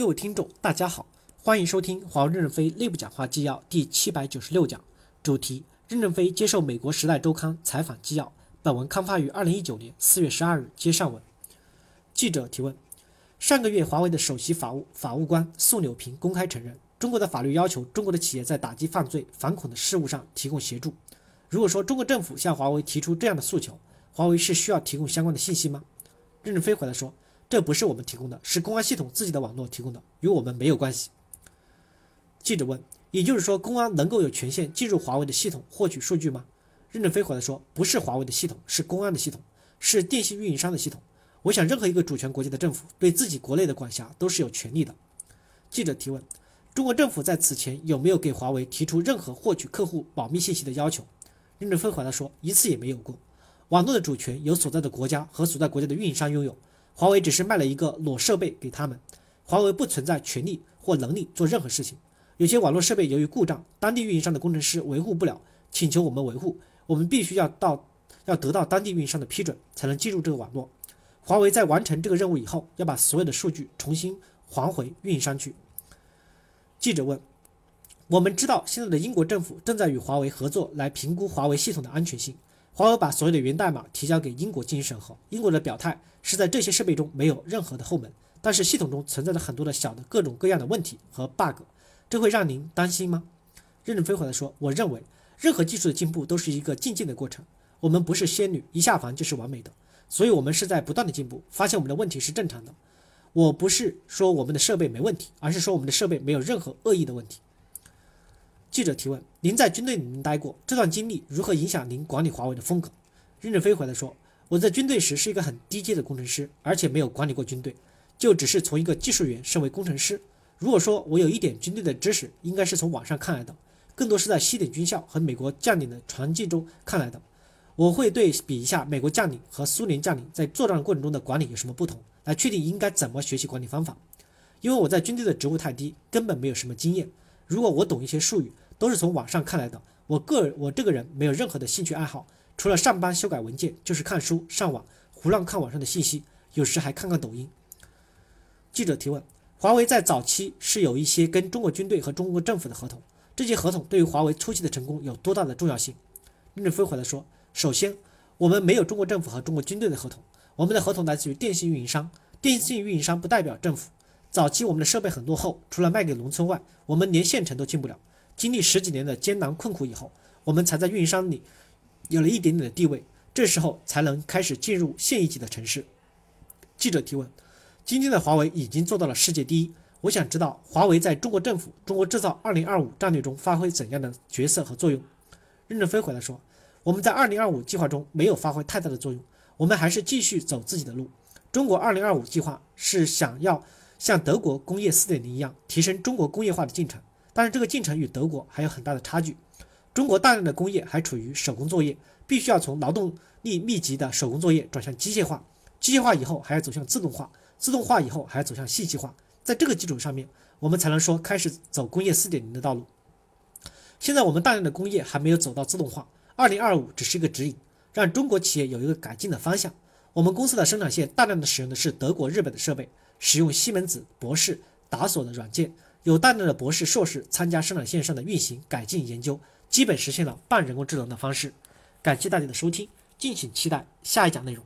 各位听众，大家好，欢迎收听华为任正非内部讲话纪要第七百九十六讲，主题：任正非接受美国《时代周刊》采访纪要。本文刊发于二零一九年四月十二日。接上文，记者提问：上个月，华为的首席法务法务官宋柳平公开承认，中国的法律要求中国的企业在打击犯罪、反恐的事务上提供协助。如果说中国政府向华为提出这样的诉求，华为是需要提供相关的信息吗？任正非回答说。这不是我们提供的，是公安系统自己的网络提供的，与我们没有关系。记者问：“也就是说，公安能够有权限进入华为的系统获取数据吗？”任正非回答说：“不是华为的系统，是公安的系统，是电信运营商的系统。我想，任何一个主权国家的政府对自己国内的管辖都是有权利的。”记者提问：“中国政府在此前有没有给华为提出任何获取客户保密信息的要求？”任正非回答说：“一次也没有过。网络的主权由所在的国家和所在国家的运营商拥有。”华为只是卖了一个裸设备给他们，华为不存在权利或能力做任何事情。有些网络设备由于故障，当地运营商的工程师维护不了，请求我们维护，我们必须要到要得到当地运营商的批准才能进入这个网络。华为在完成这个任务以后，要把所有的数据重新还回运营商去。记者问：我们知道现在的英国政府正在与华为合作来评估华为系统的安全性。华为把所有的源代码提交给英国进行审核。英国的表态是在这些设备中没有任何的后门，但是系统中存在着很多的小的各种各样的问题和 bug，这会让您担心吗？任正非回答说：“我认为任何技术的进步都是一个渐进的过程，我们不是仙女，一下凡就是完美的，所以我们是在不断的进步，发现我们的问题是正常的。我不是说我们的设备没问题，而是说我们的设备没有任何恶意的问题。”记者提问：“您在军队里面待过，这段经历如何影响您管理华为的风格？”任正非回答说：“我在军队时是一个很低阶的工程师，而且没有管理过军队，就只是从一个技术员升为工程师。如果说我有一点军队的知识，应该是从网上看来的，更多是在西点军校和美国将领的传记中看来的。我会对比一下美国将领和苏联将领在作战过程中的管理有什么不同，来确定应该怎么学习管理方法。因为我在军队的职务太低，根本没有什么经验。”如果我懂一些术语，都是从网上看来的。我个人，我这个人没有任何的兴趣爱好，除了上班修改文件，就是看书、上网、胡乱看网上的信息，有时还看看抖音。记者提问：华为在早期是有一些跟中国军队和中国政府的合同，这些合同对于华为初期的成功有多大的重要性？任正非回答说：首先，我们没有中国政府和中国军队的合同，我们的合同来自于电信运营商，电信运营商不代表政府。早期我们的设备很落后，除了卖给农村外，我们连县城都进不了。经历十几年的艰难困苦以后，我们才在运营商里有了一点点的地位，这时候才能开始进入县一级的城市。记者提问：今天的华为已经做到了世界第一，我想知道华为在中国政府“中国制造 2025” 战略中发挥怎样的角色和作用？任正非回答说：我们在2025计划中没有发挥太大的作用，我们还是继续走自己的路。中国2025计划是想要。像德国工业四点零一样提升中国工业化的进程，但是这个进程与德国还有很大的差距。中国大量的工业还处于手工作业，必须要从劳动力密集的手工作业转向机械化，机械化以后还要走向自动化，自动化以后还要走向信息化。在这个基础上面，我们才能说开始走工业四点零的道路。现在我们大量的工业还没有走到自动化，二零二五只是一个指引，让中国企业有一个改进的方向。我们公司的生产线大量的使用的是德国、日本的设备。使用西门子博士达索的软件，有大量的博士、硕士参加生产线上的运行、改进、研究，基本实现了半人工智能的方式。感谢大家的收听，敬请期待下一讲内容。